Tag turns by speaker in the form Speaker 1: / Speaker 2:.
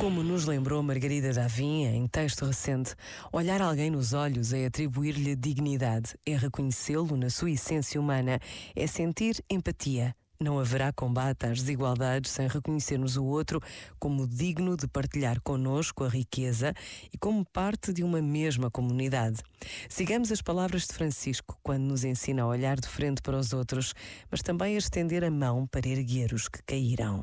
Speaker 1: Como nos lembrou Margarida Davim em texto recente, olhar alguém nos olhos é atribuir-lhe dignidade, é reconhecê-lo na sua essência humana, é sentir empatia. Não haverá combate às desigualdades sem reconhecermos o outro como digno de partilhar conosco a riqueza e como parte de uma mesma comunidade. Sigamos as palavras de Francisco quando nos ensina a olhar de frente para os outros, mas também a estender a mão para erguer os que caíram.